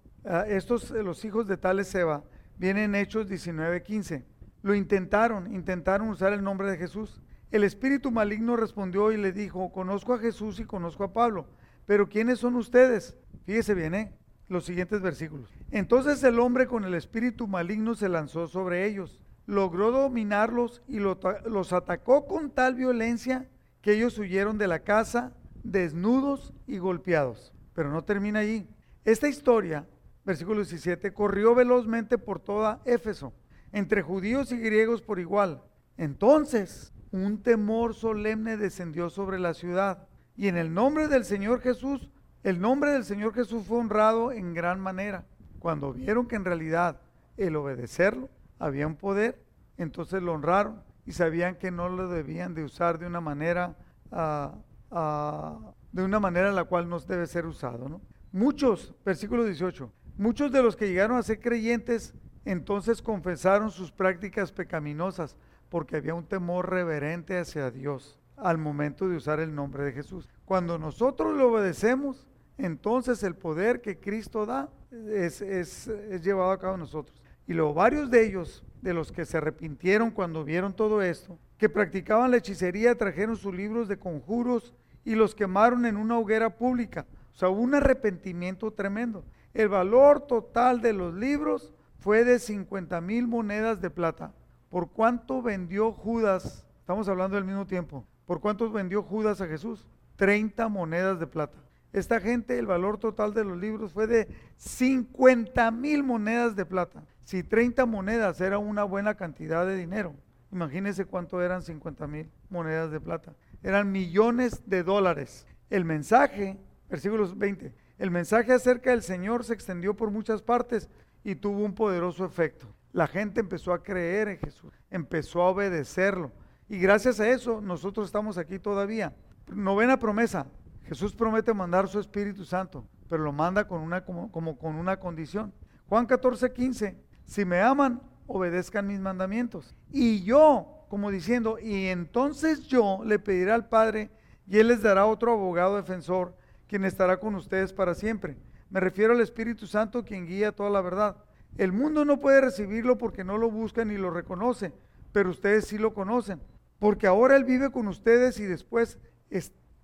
estos, los hijos de Tales Seba, Viene en Hechos 19:15. Lo intentaron, intentaron usar el nombre de Jesús. El espíritu maligno respondió y le dijo, conozco a Jesús y conozco a Pablo, pero ¿quiénes son ustedes? Fíjese bien, ¿eh? los siguientes versículos. Entonces el hombre con el espíritu maligno se lanzó sobre ellos, logró dominarlos y los atacó con tal violencia que ellos huyeron de la casa desnudos y golpeados. Pero no termina allí. Esta historia versículo 17, corrió velozmente por toda Éfeso, entre judíos y griegos por igual. Entonces, un temor solemne descendió sobre la ciudad, y en el nombre del Señor Jesús, el nombre del Señor Jesús fue honrado en gran manera. Cuando vieron que en realidad el obedecerlo había un poder, entonces lo honraron y sabían que no lo debían de usar de una manera, uh, de una manera la cual no debe ser usado. Muchos, versículo 18, Muchos de los que llegaron a ser creyentes entonces confesaron sus prácticas pecaminosas porque había un temor reverente hacia Dios al momento de usar el nombre de Jesús. Cuando nosotros le obedecemos, entonces el poder que Cristo da es, es, llevado a cabo nosotros. Y luego varios de ellos, de los que se arrepintieron cuando vieron todo esto, que practicaban la hechicería, trajeron sus libros de conjuros y los quemaron en una hoguera pública. O sea, un arrepentimiento tremendo. El valor total de los libros fue de 50 mil monedas de plata. ¿Por cuánto vendió Judas? Estamos hablando del mismo tiempo. ¿Por cuánto vendió Judas a Jesús? 30 monedas de plata. Esta gente, el valor total de los libros fue de 50 mil monedas de plata. Si 30 monedas era una buena cantidad de dinero, imagínense cuánto eran 50 mil monedas de plata. Eran millones de dólares. El mensaje, versículos 20, el mensaje acerca del Señor se extendió por muchas partes y tuvo un poderoso efecto. La gente empezó a creer en Jesús, empezó a obedecerlo. Y gracias a eso nosotros estamos aquí todavía. Novena promesa. Jesús promete mandar su Espíritu Santo, pero lo manda con una, como, como con una condición. Juan 14, 15. Si me aman, obedezcan mis mandamientos. Y yo, como diciendo, y entonces yo le pediré al Padre y Él les dará otro abogado defensor quien estará con ustedes para siempre. Me refiero al Espíritu Santo, quien guía toda la verdad. El mundo no puede recibirlo porque no lo busca ni lo reconoce, pero ustedes sí lo conocen, porque ahora Él vive con ustedes y después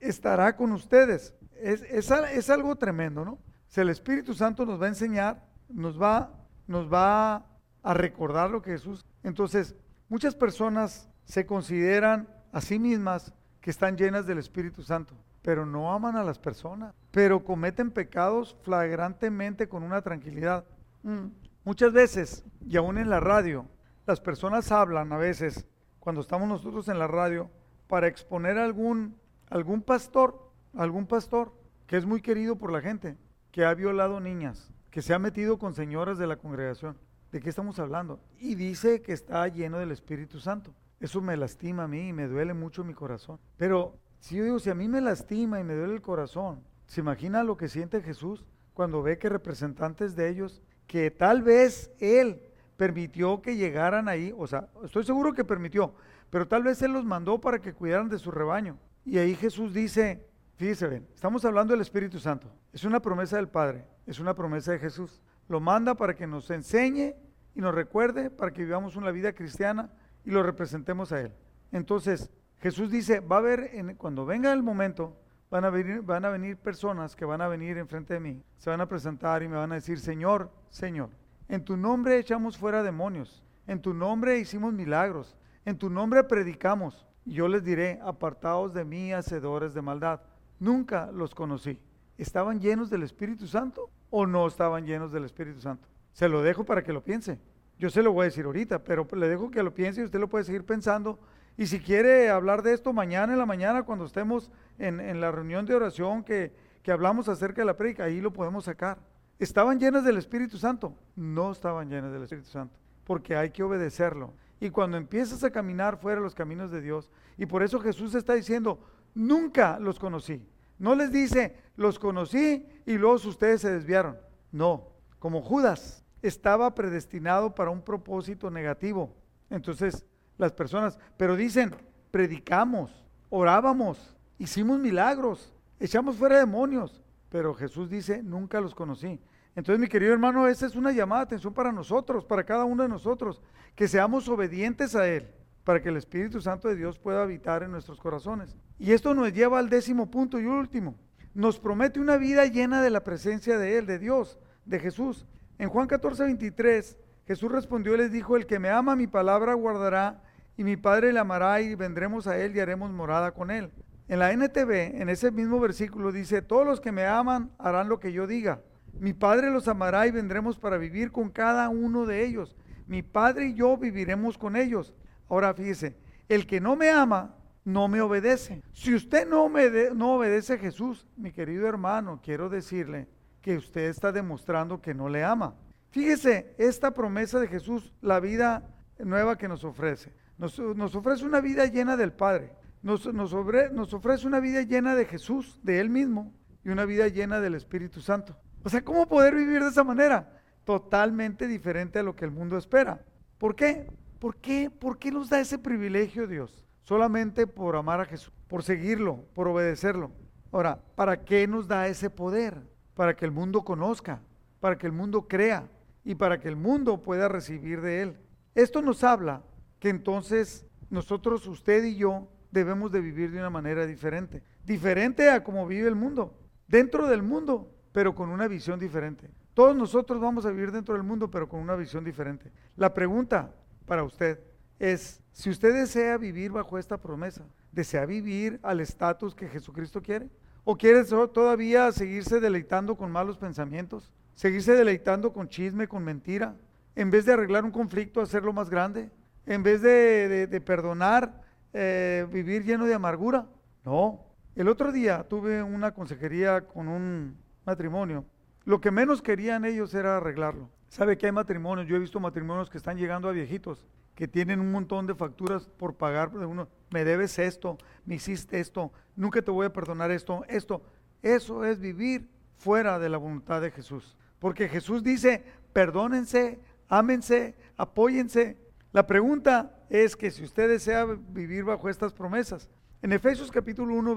estará con ustedes. Es, es, algo tremendo, ¿no? Si el Espíritu Santo nos va a enseñar, nos va, nos va a recordar lo que Jesús. Entonces, muchas personas se consideran a sí mismas que están llenas del Espíritu Santo, pero no aman a las personas, pero cometen pecados flagrantemente con una tranquilidad. Mm. Muchas veces, y aún en la radio, las personas hablan a veces, cuando estamos nosotros en la radio, para exponer a algún, algún pastor, algún pastor que es muy querido por la gente, que ha violado niñas, que se ha metido con señoras de la congregación. ¿De qué estamos hablando? Y dice que está lleno del Espíritu Santo. Eso me lastima a mí y me duele mucho mi corazón. Pero si yo digo, si a mí me lastima y me duele el corazón, ¿se imagina lo que siente Jesús cuando ve que representantes de ellos, que tal vez Él permitió que llegaran ahí, o sea, estoy seguro que permitió, pero tal vez Él los mandó para que cuidaran de su rebaño. Y ahí Jesús dice, fíjese, ven, estamos hablando del Espíritu Santo, es una promesa del Padre, es una promesa de Jesús. Lo manda para que nos enseñe y nos recuerde, para que vivamos una vida cristiana y lo representemos a Él. Entonces, Jesús dice, va a haber, en, cuando venga el momento, van a, venir, van a venir personas que van a venir enfrente de mí, se van a presentar y me van a decir, Señor, Señor, en tu nombre echamos fuera demonios, en tu nombre hicimos milagros, en tu nombre predicamos. Y yo les diré, apartados de mí, hacedores de maldad. Nunca los conocí. ¿Estaban llenos del Espíritu Santo o no estaban llenos del Espíritu Santo? Se lo dejo para que lo piense. Yo se lo voy a decir ahorita, pero le dejo que lo piense y usted lo puede seguir pensando. Y si quiere hablar de esto mañana en la mañana, cuando estemos en, la reunión de oración que, que hablamos acerca de la prédica, ahí lo podemos sacar. ¿Estaban llenas del Espíritu Santo? No estaban llenas del Espíritu Santo, porque hay que obedecerlo. Y cuando empiezas a caminar fuera de los caminos de Dios, y por eso Jesús está diciendo, nunca los conocí. No les dice, los conocí y luego ustedes se desviaron. No, como Judas, estaba predestinado para un propósito negativo. Entonces, las personas, pero dicen, predicamos, orábamos, hicimos milagros, echamos fuera demonios, pero Jesús dice, nunca los conocí. Entonces, mi querido hermano, esa es una llamada de atención para nosotros, para cada uno de nosotros, que seamos obedientes a Él, para que el Espíritu Santo de Dios pueda habitar en nuestros corazones. Y esto nos lleva al décimo punto y último. Nos promete una vida llena de la presencia de Él, de Dios, de Jesús. En Juan 14, 23, Jesús respondió y les dijo, el que me ama mi palabra guardará y mi Padre le amará y vendremos a él y haremos morada con él. En la NTV, en ese mismo versículo dice, todos los que me aman harán lo que yo diga. Mi Padre los amará y vendremos para vivir con cada uno de ellos. Mi Padre y yo viviremos con ellos. Ahora fíjese, el que no me ama no me obedece. Si usted no, obedece a Jesús, mi querido hermano, quiero decirle que usted está demostrando que no le ama. Fíjese, esta promesa de Jesús, la vida nueva que nos ofrece. Nos, ofrece una vida llena del Padre. Nos, nos, ofrece una vida llena de Jesús, de Él mismo, y una vida llena del Espíritu Santo. O sea, ¿cómo poder vivir de esa manera? Totalmente diferente a lo que el mundo espera. ¿Por qué? ¿Por qué? ¿Por qué nos da ese privilegio Dios? Solamente por amar a Jesús, por seguirlo, por obedecerlo. Ahora, ¿para qué nos da ese poder? para que el mundo conozca, para que el mundo crea y para que el mundo pueda recibir de él. Esto nos habla que entonces nosotros, usted y yo, debemos de vivir de una manera diferente, diferente a como vive el mundo, dentro del mundo, pero con una visión diferente. Todos nosotros vamos a vivir dentro del mundo, pero con una visión diferente. La pregunta para usted es, si usted desea vivir bajo esta promesa, ¿desea vivir al estatus que Jesucristo quiere? ¿O quieres todavía seguirse deleitando con malos pensamientos? ¿Seguirse deleitando con chisme, con mentira? En vez de arreglar un conflicto, hacerlo más grande. En vez de, perdonar, eh, vivir lleno de amargura. No. El otro día tuve una consejería con un matrimonio. Lo que menos querían ellos era arreglarlo. ¿Sabe que hay matrimonios? Yo he visto matrimonios que están llegando a viejitos, que tienen un montón de facturas por pagar uno me debes esto, me hiciste esto, nunca te voy a perdonar esto, esto. Eso es vivir fuera de la voluntad de Jesús. Porque Jesús dice, perdónense, ámense, apóyense. La pregunta es que si usted desea vivir bajo estas promesas, en Efesios capítulo 1,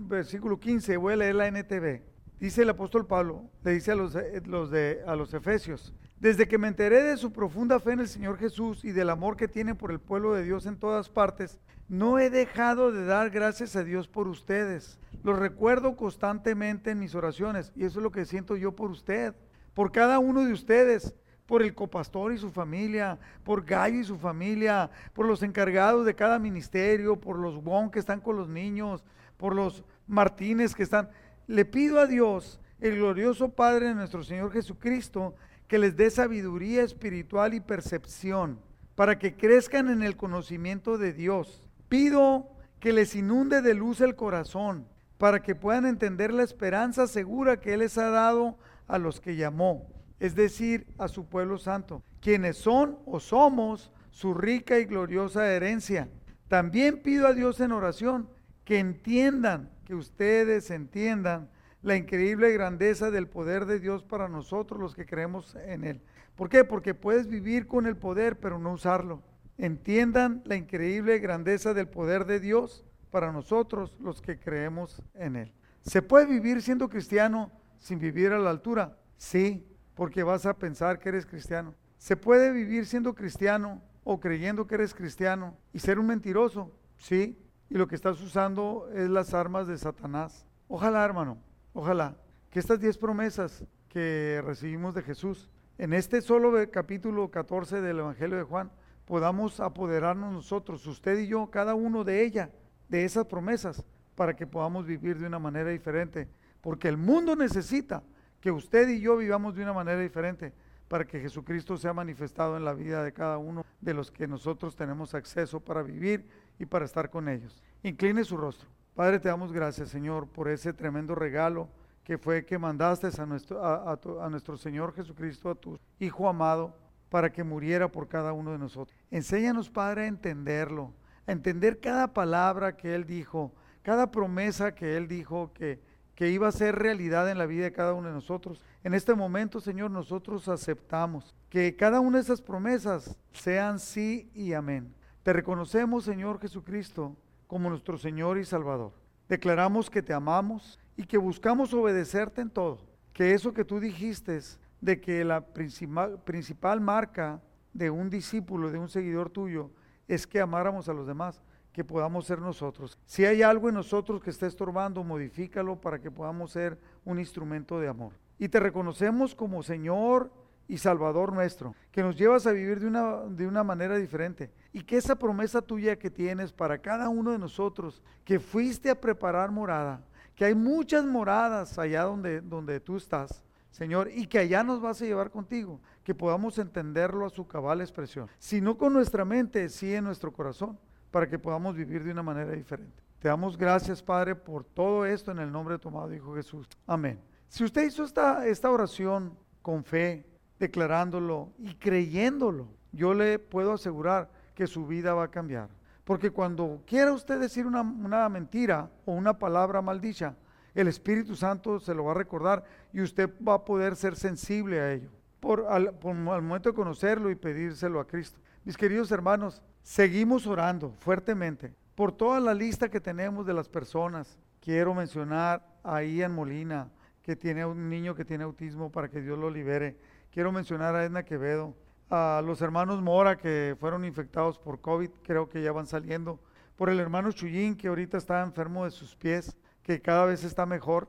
versículo 15, voy a leer la NTV. Dice el apóstol Pablo, le dice a los, de, a los Efesios, desde que me enteré de su profunda fe en el Señor Jesús y del amor que tiene por el pueblo de Dios en todas partes, no he dejado de dar gracias a Dios por ustedes. Los recuerdo constantemente en mis oraciones y eso es lo que siento yo por usted, por cada uno de ustedes, por el copastor y su familia, por Gallo y su familia, por los encargados de cada ministerio, por los Wong que están con los niños, por los Martínez que están. Le pido a Dios, el glorioso Padre de nuestro Señor Jesucristo, que les dé sabiduría espiritual y percepción para que crezcan en el conocimiento de Dios. Pido que les inunde de luz el corazón para que puedan entender la esperanza segura que Él les ha dado a los que llamó, es decir, a su pueblo santo, quienes son o somos su rica y gloriosa herencia. También pido a Dios en oración que entiendan, que ustedes entiendan la increíble grandeza del poder de Dios para nosotros los que creemos en Él. ¿Por qué? Porque puedes vivir con el poder pero no usarlo. Entiendan la increíble grandeza del poder de Dios para nosotros los que creemos en Él. ¿Se puede vivir siendo cristiano sin vivir a la altura? Sí, porque vas a pensar que eres cristiano. ¿Se puede vivir siendo cristiano o creyendo que eres cristiano y ser un mentiroso? Sí, y lo que estás usando es las armas de Satanás. Ojalá, hermano, ojalá que estas diez promesas que recibimos de Jesús, en este solo capítulo 14 del Evangelio de Juan, podamos apoderarnos nosotros, usted y yo, cada uno de ella, de esas promesas, para que podamos vivir de una manera diferente. Porque el mundo necesita que usted y yo vivamos de una manera diferente para que Jesucristo sea manifestado en la vida de cada uno de los que nosotros tenemos acceso para vivir y para estar con ellos. Incline su rostro. Padre, te damos gracias, Señor, por ese tremendo regalo que fue que mandaste a nuestro, a, nuestro Señor Jesucristo, a tu Hijo amado, para que muriera por cada uno de nosotros. Enséñanos, Padre, a entenderlo, a entender cada palabra que Él dijo, cada promesa que Él dijo que, que iba a ser realidad en la vida de cada uno de nosotros. En este momento, Señor, nosotros aceptamos que cada una de esas promesas sean sí y amén. Te reconocemos, Señor Jesucristo, como nuestro Señor y Salvador. Declaramos que te amamos y que buscamos obedecerte en todo. Que eso que tú dijiste de que la principal, principal marca de un discípulo, de un seguidor tuyo, es que amáramos a los demás, que podamos ser nosotros. Si hay algo en nosotros que esté estorbando, modifícalo para que podamos ser un instrumento de amor. Y te reconocemos como Señor y Salvador nuestro, que nos llevas a vivir de una, de una manera diferente. Y que esa promesa tuya que tienes para cada uno de nosotros, que fuiste a preparar morada, que hay muchas moradas allá donde, donde tú estás, Señor, y que allá nos vas a llevar contigo, que podamos entenderlo a su cabal expresión, si no con nuestra mente, sí en nuestro corazón, para que podamos vivir de una manera diferente. Te damos gracias, Padre, por todo esto en el nombre de tu amado Hijo Jesús. Amén. Si usted hizo esta, esta oración con fe, declarándolo y creyéndolo, yo le puedo asegurar que su vida va a cambiar. Porque cuando quiera usted decir una, mentira o una palabra maldicha, el Espíritu Santo se lo va a recordar y usted va a poder ser sensible a ello. Por al, al momento de conocerlo y pedírselo a Cristo. Mis queridos hermanos, seguimos orando fuertemente por toda la lista que tenemos de las personas. Quiero mencionar a Ian Molina, que tiene un niño que tiene autismo para que Dios lo libere. Quiero mencionar a Edna Quevedo, a los hermanos Mora que fueron infectados por COVID, creo que ya van saliendo, por el hermano Chuyín que ahorita está enfermo de sus pies, que cada vez está mejor,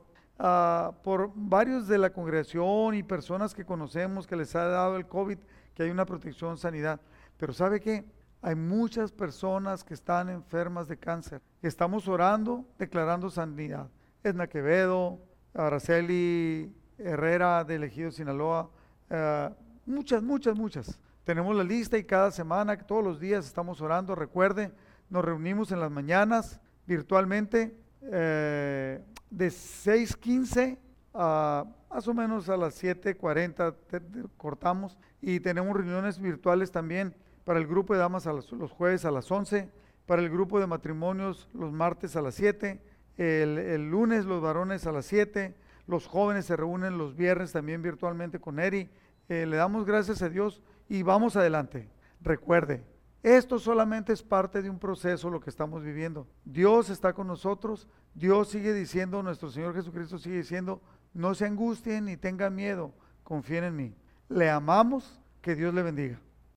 por varios de la congregación y personas que conocemos que les ha dado el COVID, que hay una protección sanidad. Pero ¿sabe qué? Hay muchas personas que están enfermas de cáncer. Estamos orando, declarando sanidad. Edna Quevedo, Araceli Herrera de Elegido Sinaloa, eh, muchas, muchas, muchas. Tenemos la lista y cada semana, todos los días estamos orando. Recuerde, nos reunimos en las mañanas virtualmente eh, de 6.15 a más o menos a las 7.40 cortamos y tenemos reuniones virtuales también para el grupo de damas los, jueves a las 11, para el grupo de matrimonios los martes a las 7, el, el lunes los varones a las 7, los jóvenes se reúnen los viernes también virtualmente con Eri. Eh, le damos gracias a Dios y vamos adelante. Recuerde, esto solamente es parte de un proceso lo que estamos viviendo. Dios está con nosotros. Dios sigue diciendo, nuestro Señor Jesucristo sigue diciendo, no se angustien ni tengan miedo, confíen en mí. Le amamos, que Dios le bendiga.